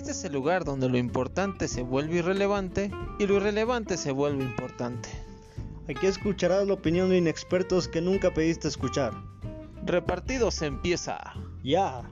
Este es el lugar donde lo importante se vuelve irrelevante y lo irrelevante se vuelve importante. Aquí escucharás la opinión de inexpertos que nunca pediste escuchar. Repartidos empieza. Ya.